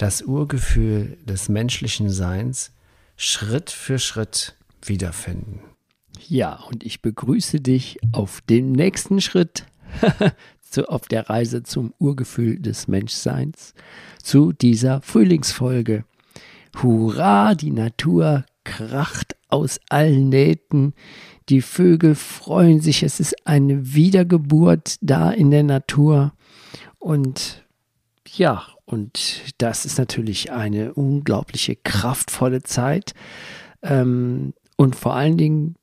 das Urgefühl des menschlichen Seins Schritt für Schritt wiederfinden. Ja, und ich begrüße dich auf dem nächsten Schritt zu, auf der Reise zum Urgefühl des Menschseins zu dieser Frühlingsfolge. Hurra, die Natur kracht aus allen Nähten. Die Vögel freuen sich, es ist eine Wiedergeburt da in der Natur. Und ja, und das ist natürlich eine unglaubliche, kraftvolle Zeit. Ähm, und vor allen Dingen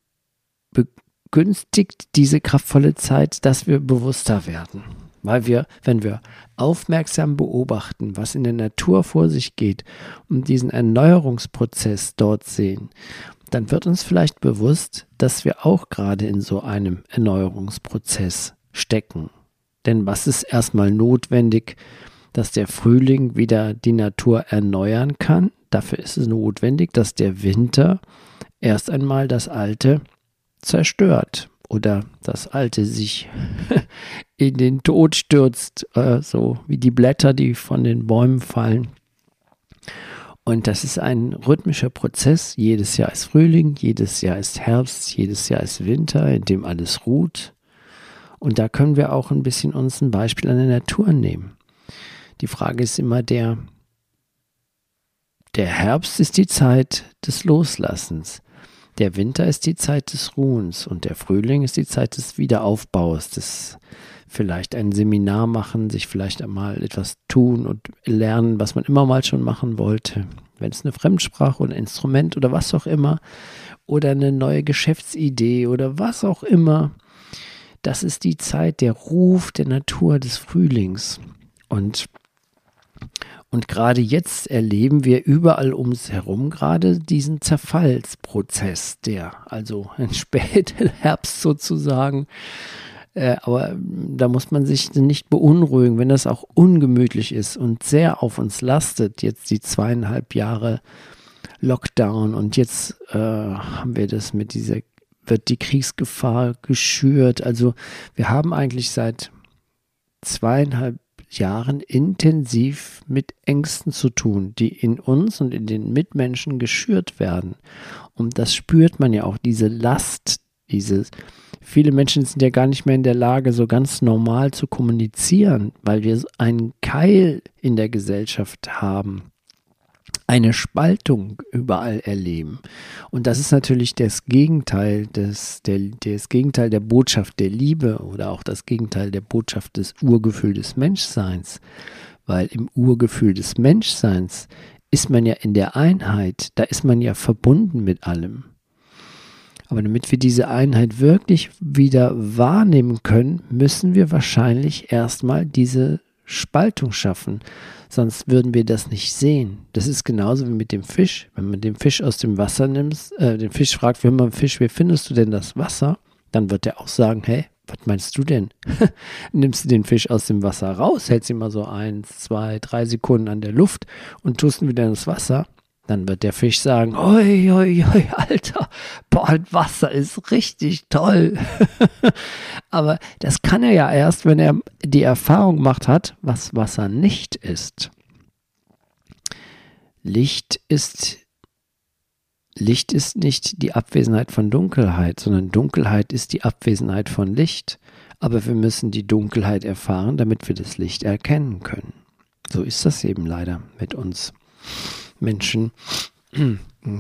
begünstigt diese kraftvolle Zeit, dass wir bewusster werden. Weil wir, wenn wir aufmerksam beobachten, was in der Natur vor sich geht und diesen Erneuerungsprozess dort sehen, dann wird uns vielleicht bewusst, dass wir auch gerade in so einem Erneuerungsprozess stecken. Denn was ist erstmal notwendig, dass der Frühling wieder die Natur erneuern kann? Dafür ist es notwendig, dass der Winter erst einmal das Alte zerstört oder das Alte sich in den Tod stürzt, äh, so wie die Blätter, die von den Bäumen fallen. Und das ist ein rhythmischer Prozess. Jedes Jahr ist Frühling, jedes Jahr ist Herbst, jedes Jahr ist Winter, in dem alles ruht. Und da können wir auch ein bisschen uns ein Beispiel an der Natur nehmen. Die Frage ist immer der, der Herbst ist die Zeit des Loslassens. Der Winter ist die Zeit des Ruhens und der Frühling ist die Zeit des Wiederaufbaus, des vielleicht ein Seminar machen, sich vielleicht einmal etwas tun und lernen, was man immer mal schon machen wollte. Wenn es eine Fremdsprache oder ein Instrument oder was auch immer oder eine neue Geschäftsidee oder was auch immer. Das ist die Zeit, der Ruf der Natur des Frühlings. Und und gerade jetzt erleben wir überall um uns herum gerade diesen Zerfallsprozess, der also ein Spätherbst sozusagen. Äh, aber da muss man sich nicht beunruhigen, wenn das auch ungemütlich ist und sehr auf uns lastet, jetzt die zweieinhalb Jahre Lockdown und jetzt äh, haben wir das mit dieser, wird die Kriegsgefahr geschürt. Also wir haben eigentlich seit zweieinhalb Jahren intensiv mit Ängsten zu tun, die in uns und in den Mitmenschen geschürt werden. Und das spürt man ja auch, diese Last, dieses, viele Menschen sind ja gar nicht mehr in der Lage, so ganz normal zu kommunizieren, weil wir einen Keil in der Gesellschaft haben eine Spaltung überall erleben. Und das ist natürlich das Gegenteil des, der, das Gegenteil der Botschaft der Liebe oder auch das Gegenteil der Botschaft des Urgefühl des Menschseins. Weil im Urgefühl des Menschseins ist man ja in der Einheit, da ist man ja verbunden mit allem. Aber damit wir diese Einheit wirklich wieder wahrnehmen können, müssen wir wahrscheinlich erstmal diese Spaltung schaffen. Sonst würden wir das nicht sehen. Das ist genauso wie mit dem Fisch. Wenn man den Fisch aus dem Wasser nimmt, äh, den Fisch fragt, wenn man Fisch, wie findest du denn das Wasser? Dann wird er auch sagen, hey, was meinst du denn? Nimmst du den Fisch aus dem Wasser raus, hältst ihn mal so eins, zwei, drei Sekunden an der Luft und tust ihn wieder ins Wasser, dann wird der Fisch sagen, oi, oi, oi, Alter, boah, Wasser ist richtig toll. Aber das kann er ja erst, wenn er die Erfahrung gemacht hat, was Wasser nicht ist. Licht ist Licht ist nicht die Abwesenheit von Dunkelheit, sondern Dunkelheit ist die Abwesenheit von Licht. Aber wir müssen die Dunkelheit erfahren, damit wir das Licht erkennen können. So ist das eben leider mit uns. Menschen.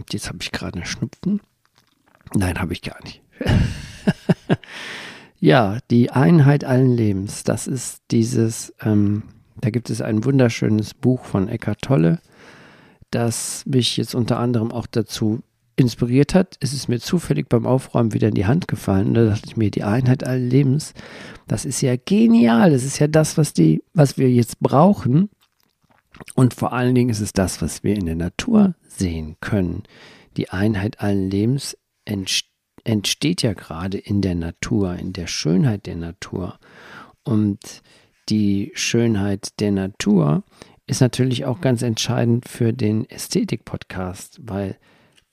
Jetzt habe ich gerade einen Schnupfen. Nein, habe ich gar nicht. ja, die Einheit allen Lebens, das ist dieses, ähm, da gibt es ein wunderschönes Buch von Eckhart Tolle, das mich jetzt unter anderem auch dazu inspiriert hat. Es ist mir zufällig beim Aufräumen wieder in die Hand gefallen. Da dachte ich mir, die Einheit allen Lebens, das ist ja genial. Das ist ja das, was die, was wir jetzt brauchen, Und vor allen Dingen ist es das, was wir in der Natur sehen können. Die Einheit allen Lebens entsteht ja gerade in der Natur, in der Schönheit der Natur. Und die Schönheit der Natur ist natürlich auch ganz entscheidend für den Ästhetik-Podcast, weil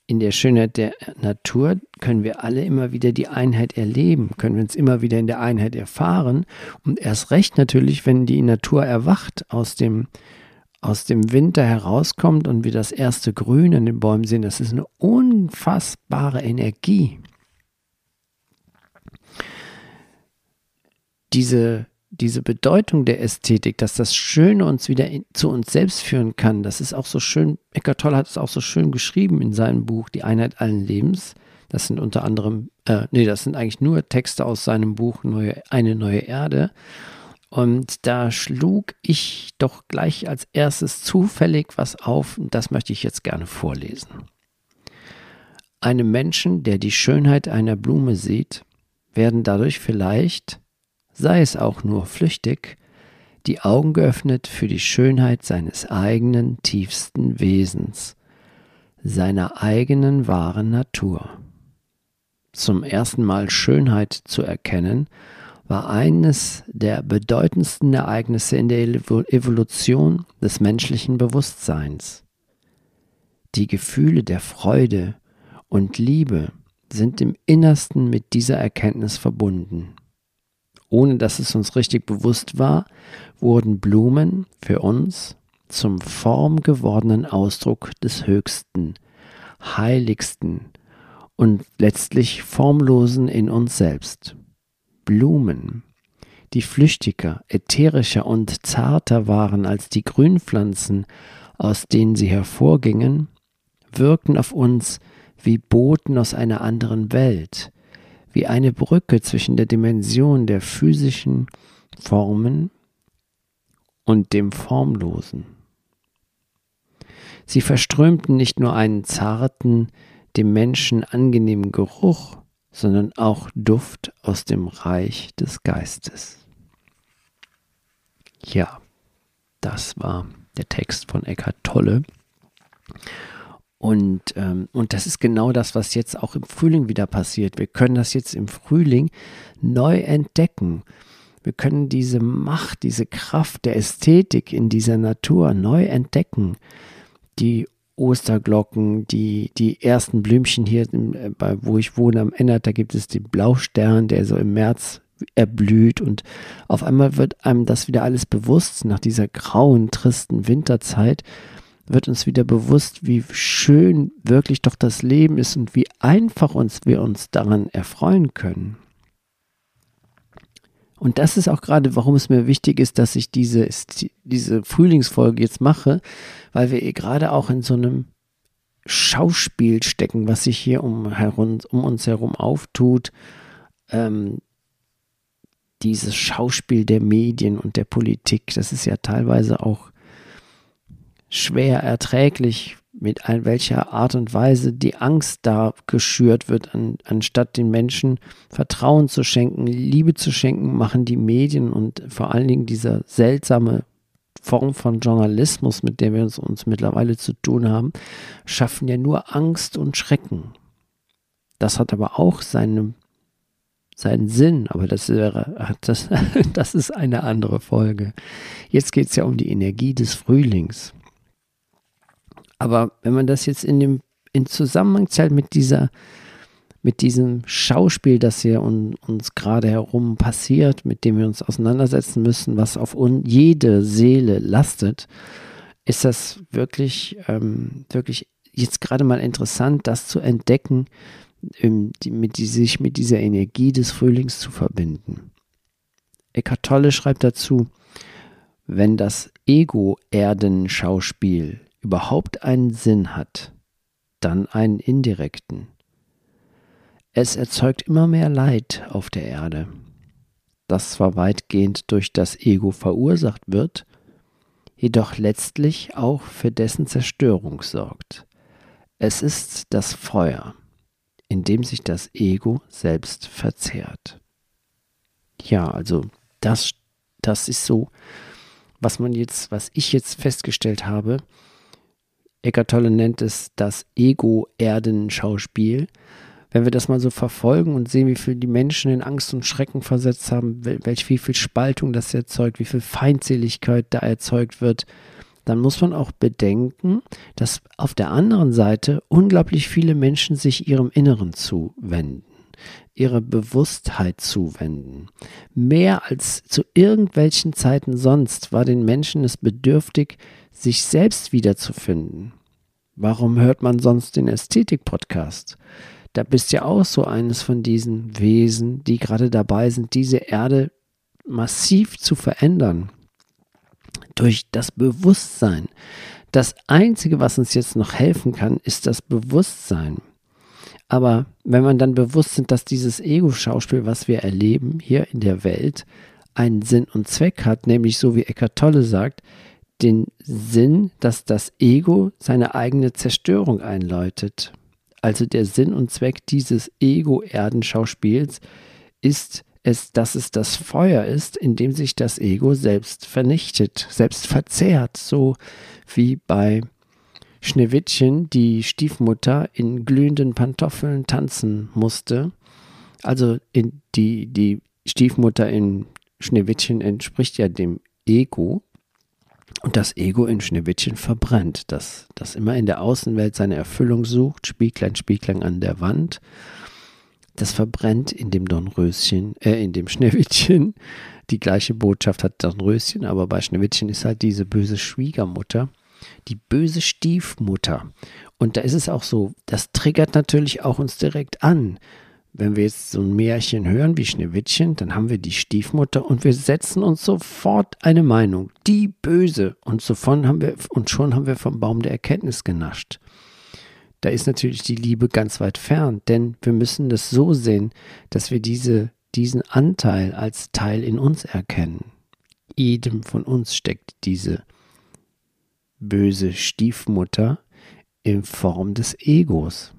in der Schönheit der Natur können wir alle immer wieder die Einheit erleben, können wir uns immer wieder in der Einheit erfahren und erst recht natürlich, wenn die Natur erwacht aus dem aus dem Winter herauskommt und wir das erste Grün an den Bäumen sehen, das ist eine unfassbare Energie. Diese diese Bedeutung der Ästhetik, dass das Schöne uns wieder in, zu uns selbst führen kann, das ist auch so schön, Eckart Tolle hat es auch so schön geschrieben in seinem Buch Die Einheit allen Lebens. Das sind unter anderem, äh, nee, das sind eigentlich nur Texte aus seinem Buch neue, Eine neue Erde. Und da schlug ich doch gleich als erstes zufällig was auf, und das möchte ich jetzt gerne vorlesen. Einem Menschen, der die Schönheit einer Blume sieht, werden dadurch vielleicht sei es auch nur flüchtig, die Augen geöffnet für die Schönheit seines eigenen tiefsten Wesens, seiner eigenen wahren Natur. Zum ersten Mal Schönheit zu erkennen, war eines der bedeutendsten Ereignisse in der Evolution des menschlichen Bewusstseins. Die Gefühle der Freude und Liebe sind im Innersten mit dieser Erkenntnis verbunden ohne dass es uns richtig bewusst war, wurden Blumen für uns zum formgewordenen Ausdruck des Höchsten, Heiligsten und letztlich Formlosen in uns selbst. Blumen, die flüchtiger, ätherischer und zarter waren als die Grünpflanzen, aus denen sie hervorgingen, wirkten auf uns wie Boten aus einer anderen Welt, wie eine Brücke zwischen der Dimension der physischen Formen und dem Formlosen. Sie verströmten nicht nur einen zarten, dem Menschen angenehmen Geruch, sondern auch Duft aus dem Reich des Geistes. Ja, das war der Text von Eckhart Tolle. Und, ähm, und das ist genau das, was jetzt auch im Frühling wieder passiert. Wir können das jetzt im Frühling neu entdecken. Wir können diese Macht, diese Kraft der Ästhetik in dieser Natur neu entdecken. Die Osterglocken, die, die ersten Blümchen hier, äh, bei, wo ich wohne am Ennert, da gibt es den Blaustern, der so im März erblüht und auf einmal wird einem das wieder alles bewusst nach dieser grauen, tristen Winterzeit wird uns wieder bewusst, wie schön wirklich doch das Leben ist und wie einfach uns wir uns daran erfreuen können. Und das ist auch gerade, warum es mir wichtig ist, dass ich diese, diese Frühlingsfolge jetzt mache, weil wir gerade auch in so einem Schauspiel stecken, was sich hier um, herum, um uns herum auftut. Ähm, dieses Schauspiel der Medien und der Politik, das ist ja teilweise auch schwer erträglich, mit ein, welcher Art und Weise die Angst da geschürt wird, an, anstatt den Menschen Vertrauen zu schenken, Liebe zu schenken, machen die Medien und vor allen Dingen diese seltsame Form von Journalismus, mit der wir uns, uns mittlerweile zu tun haben, schaffen ja nur Angst und Schrecken. Das hat aber auch seine, seinen Sinn, aber das wäre, das, das ist eine andere Folge. Jetzt geht es ja um die Energie des Frühlings. Aber wenn man das jetzt in dem in Zusammenhang zählt mit dieser mit diesem Schauspiel, das hier un, uns gerade herum passiert, mit dem wir uns auseinandersetzen müssen, was auf un, jede Seele lastet, ist das wirklich, ähm, wirklich jetzt gerade mal interessant, das zu entdecken, ähm, die, mit die, sich mit dieser Energie des Frühlings zu verbinden. Eckhart Tolle schreibt dazu, wenn das Ego-Erden-Schauspiel überhaupt einen Sinn hat, dann einen indirekten. Es erzeugt immer mehr Leid auf der Erde, das zwar weitgehend durch das Ego verursacht wird, jedoch letztlich auch für dessen Zerstörung sorgt. Es ist das Feuer, in dem sich das Ego selbst verzehrt. Ja, also das, das ist so was man jetzt, was ich jetzt festgestellt habe, Eckart Tolle nennt es das Ego-Erden-Schauspiel. Wenn wir das mal so verfolgen und sehen, wie viel die Menschen in Angst und Schrecken versetzt haben, welch wie viel Spaltung das erzeugt, wie viel Feindseligkeit da erzeugt wird, dann muss man auch bedenken, dass auf der anderen Seite unglaublich viele Menschen sich ihrem Inneren zuwenden, ihre Bewusstheit zuwenden. Mehr als zu irgendwelchen Zeiten sonst war den Menschen es bedürftig, sich selbst wiederzufinden. Warum hört man sonst den Ästhetik-Podcast? Da bist ja auch so eines von diesen Wesen, die gerade dabei sind, diese Erde massiv zu verändern durch das Bewusstsein. Das Einzige, was uns jetzt noch helfen kann, ist das Bewusstsein. Aber wenn man dann bewusst sind, dass dieses Ego-Schauspiel, was wir erleben hier in der Welt, einen Sinn und Zweck hat, nämlich so wie Eckart Tolle sagt, den Sinn, dass das Ego seine eigene Zerstörung einläutet. Also der Sinn und Zweck dieses Ego-Erdenschauspiels ist es, dass es das Feuer ist, in dem sich das Ego selbst vernichtet, selbst verzehrt, so wie bei Schneewittchen die Stiefmutter in glühenden Pantoffeln tanzen musste. Also die, die Stiefmutter in Schneewittchen entspricht ja dem Ego. Und das Ego in Schneewittchen verbrennt, das, das immer in der Außenwelt seine Erfüllung sucht, Spieglein, Spieglein an der Wand das verbrennt in dem Dornröschen, äh, in dem Schneewittchen. Die gleiche Botschaft hat Dornröschen, aber bei Schneewittchen ist halt diese böse Schwiegermutter, die böse Stiefmutter. Und da ist es auch so, das triggert natürlich auch uns direkt an. Wenn wir jetzt so ein Märchen hören wie Schneewittchen, dann haben wir die Stiefmutter und wir setzen uns sofort eine Meinung, die böse. Und, sofort haben wir, und schon haben wir vom Baum der Erkenntnis genascht da ist natürlich die Liebe ganz weit fern, denn wir müssen das so sehen, dass wir diese, diesen Anteil als Teil in uns erkennen. Jedem von uns steckt diese böse Stiefmutter in Form des Egos.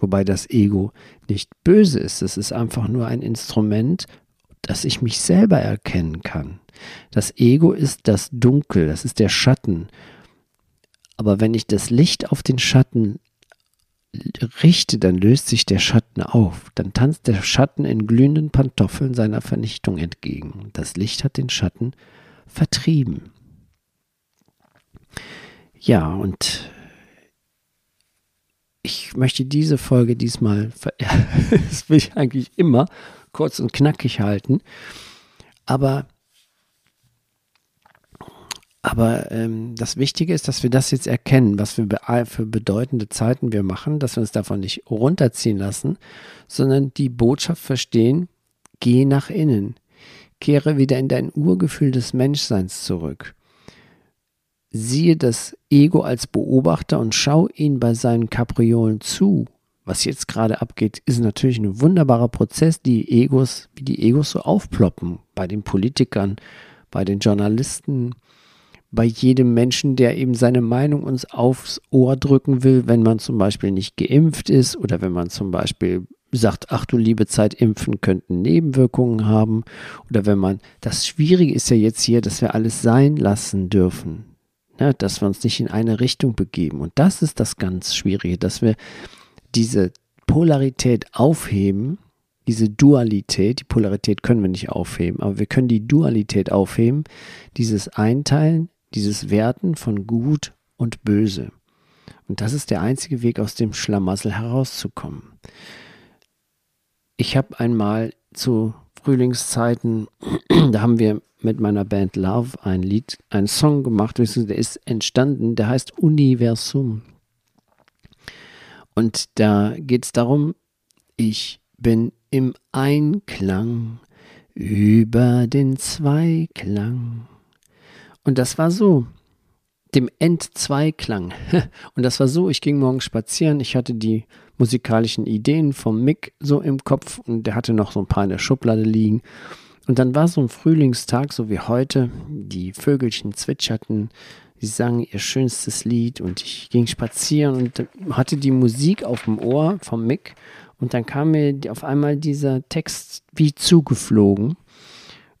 Wobei das Ego nicht böse ist, es ist einfach nur ein Instrument, dass ich mich selber erkennen kann. Das Ego ist das Dunkel, das ist der Schatten. Aber wenn ich das Licht auf den Schatten richte, dann löst sich der Schatten auf. Dann tanzt der Schatten in glühenden Pantoffeln seiner Vernichtung entgegen. Das Licht hat den Schatten vertrieben. Ja, und ich möchte diese Folge diesmal, das will ich eigentlich immer kurz und knackig halten, aber aber ähm, das Wichtige ist, dass wir das jetzt erkennen, was für, für bedeutende Zeiten wir machen, dass wir uns davon nicht runterziehen lassen, sondern die Botschaft verstehen, geh nach innen, kehre wieder in dein Urgefühl des Menschseins zurück. Siehe das Ego als Beobachter und schau ihn bei seinen Kapriolen zu. Was jetzt gerade abgeht, ist natürlich ein wunderbarer Prozess, die Egos, wie die Egos so aufploppen bei den Politikern, bei den Journalisten, bei jedem Menschen, der eben seine Meinung uns aufs Ohr drücken will, wenn man zum Beispiel nicht geimpft ist oder wenn man zum Beispiel sagt, ach du liebe Zeit, impfen könnten Nebenwirkungen haben oder wenn man, das Schwierige ist ja jetzt hier, dass wir alles sein lassen dürfen, ne, dass wir uns nicht in eine Richtung begeben und das ist das ganz Schwierige, dass wir diese Polarität aufheben, diese Dualität, die Polarität können wir nicht aufheben, aber wir können die Dualität aufheben, dieses Einteilen dieses Werten von Gut und Böse. Und das ist der einzige Weg, aus dem Schlamassel herauszukommen. Ich habe einmal zu Frühlingszeiten, da haben wir mit meiner Band Love ein Lied, einen Song gemacht, der ist entstanden, der heißt Universum. Und da geht es darum, ich bin im Einklang über den Zweiklang und das war so, dem Endzweiklang. Und das war so, ich ging morgens spazieren, ich hatte die musikalischen Ideen vom Mick so im Kopf und der hatte noch so ein paar in der Schublade liegen. Und dann war so ein Frühlingstag, so wie heute, die Vögelchen zwitscherten, sie sangen ihr schönstes Lied und ich ging spazieren und hatte die Musik auf dem Ohr vom Mick. Und dann kam mir auf einmal dieser Text wie zugeflogen.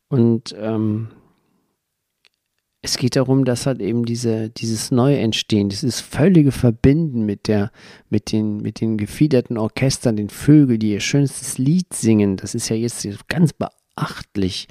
Und ähm, es geht darum, dass halt eben diese, dieses Neuentstehen, dieses völlige Verbinden mit der, mit den, mit den gefiederten Orchestern, den Vögeln, die ihr schönstes Lied singen, das ist ja jetzt ganz beachtlich.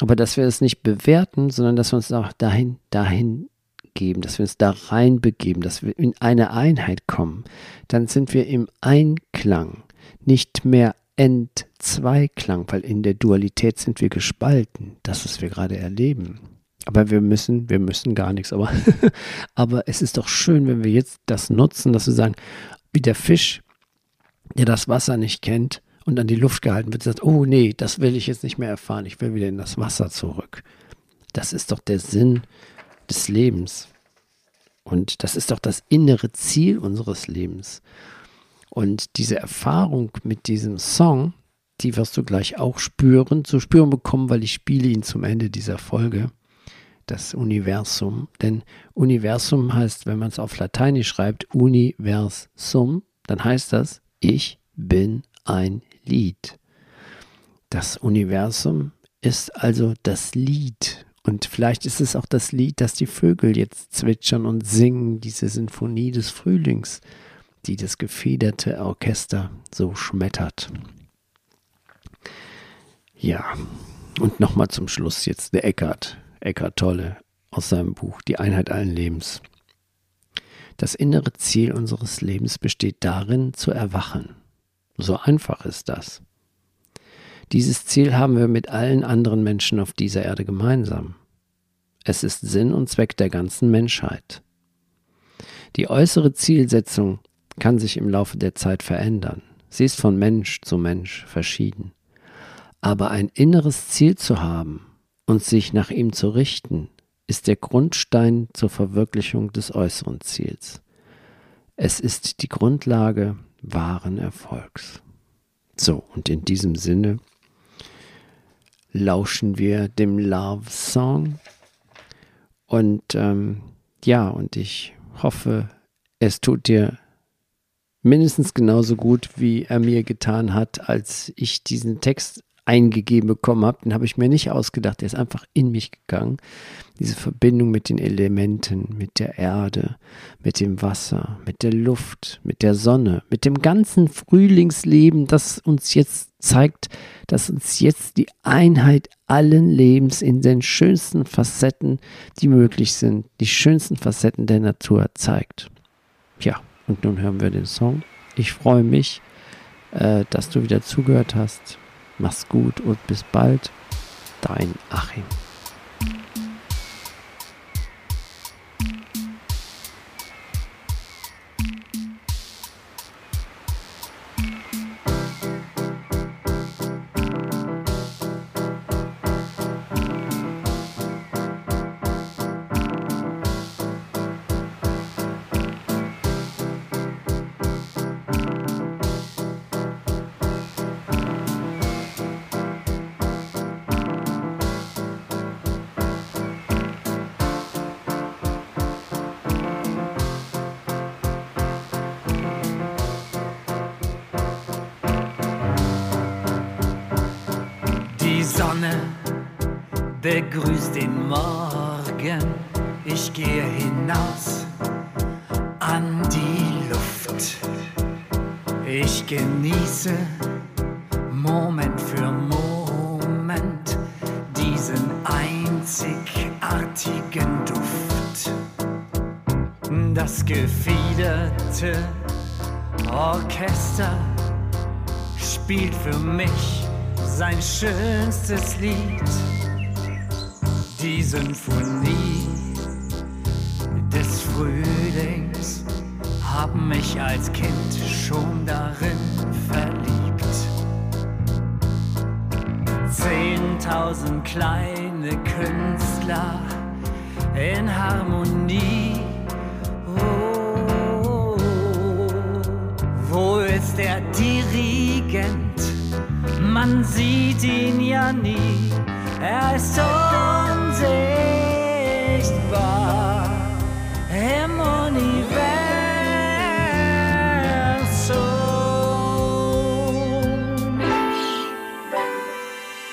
Aber dass wir es nicht bewerten, sondern dass wir uns auch dahin, dahin geben, dass wir uns da reinbegeben, dass wir in eine Einheit kommen, dann sind wir im Einklang, nicht mehr Entzweiklang, weil in der Dualität sind wir gespalten, das, was wir gerade erleben. Aber wir müssen, wir müssen gar nichts. Aber, aber es ist doch schön, wenn wir jetzt das nutzen, dass wir sagen, wie der Fisch, der das Wasser nicht kennt und an die Luft gehalten wird, sagt, oh nee, das will ich jetzt nicht mehr erfahren, ich will wieder in das Wasser zurück. Das ist doch der Sinn des Lebens. Und das ist doch das innere Ziel unseres Lebens. Und diese Erfahrung mit diesem Song, die wirst du gleich auch spüren, zu spüren bekommen, weil ich spiele ihn zum Ende dieser Folge das Universum. Denn Universum heißt, wenn man es auf Lateinisch schreibt, Universum, dann heißt das, ich bin ein Lied. Das Universum ist also das Lied. Und vielleicht ist es auch das Lied, das die Vögel jetzt zwitschern und singen, diese Sinfonie des Frühlings, die das gefederte Orchester so schmettert. Ja, und nochmal zum Schluss jetzt der Eckart. Eckhart Tolle aus seinem Buch Die Einheit allen Lebens. Das innere Ziel unseres Lebens besteht darin, zu erwachen. So einfach ist das. Dieses Ziel haben wir mit allen anderen Menschen auf dieser Erde gemeinsam. Es ist Sinn und Zweck der ganzen Menschheit. Die äußere Zielsetzung kann sich im Laufe der Zeit verändern. Sie ist von Mensch zu Mensch verschieden. Aber ein inneres Ziel zu haben, und sich nach ihm zu richten, ist der Grundstein zur Verwirklichung des äußeren Ziels. Es ist die Grundlage wahren Erfolgs. So, und in diesem Sinne lauschen wir dem Love Song. Und ähm, ja, und ich hoffe, es tut dir mindestens genauso gut, wie er mir getan hat, als ich diesen Text eingegeben bekommen habe, den habe ich mir nicht ausgedacht, der ist einfach in mich gegangen. Diese Verbindung mit den Elementen, mit der Erde, mit dem Wasser, mit der Luft, mit der Sonne, mit dem ganzen Frühlingsleben, das uns jetzt zeigt, dass uns jetzt die Einheit allen Lebens in den schönsten Facetten, die möglich sind, die schönsten Facetten der Natur zeigt. Ja, und nun hören wir den Song. Ich freue mich, äh, dass du wieder zugehört hast. Mach's gut und bis bald. Dein Achim. Begrüßt den Morgen. Ich gehe hinaus an die Luft. Ich genieße Moment für Moment diesen einzigartigen Duft. Das gefiederte Orchester spielt für mich sein schönstes Lied, die Symphonie des Frühlings, haben mich als Kind schon darin verliebt. Zehntausend kleine Künstler in Harmonie. Oh, wo ist der Dirigent? man sieht ihn ja nie, er ist im Universum.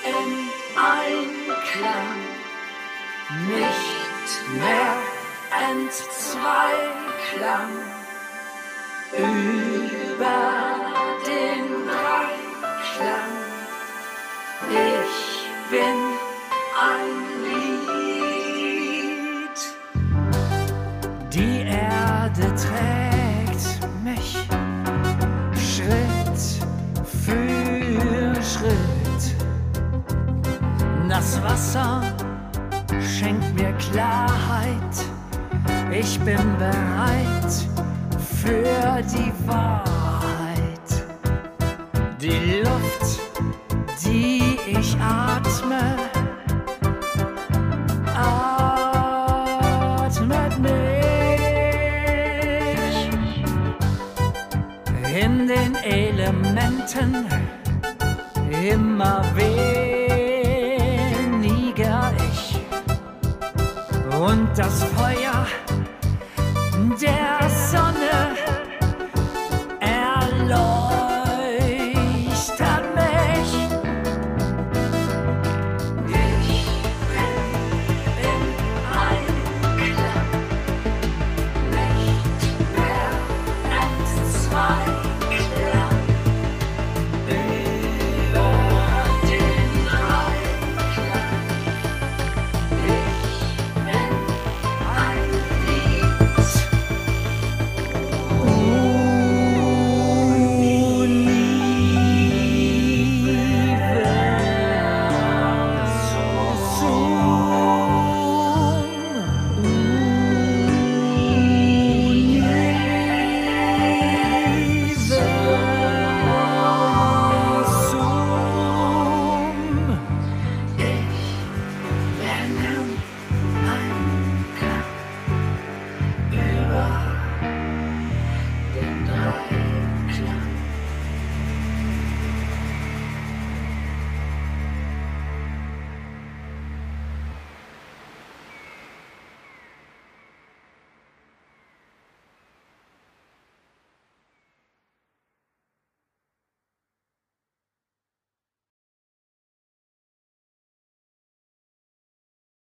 Im Einklang, nicht mehr Entzweiklang über den Dreiklang. Ich bin Das Wasser schenkt mir Klarheit. Ich bin bereit für die Wahrheit. Die Luft, die ich atme, atmet mich in den Elementen immer weniger das Feuer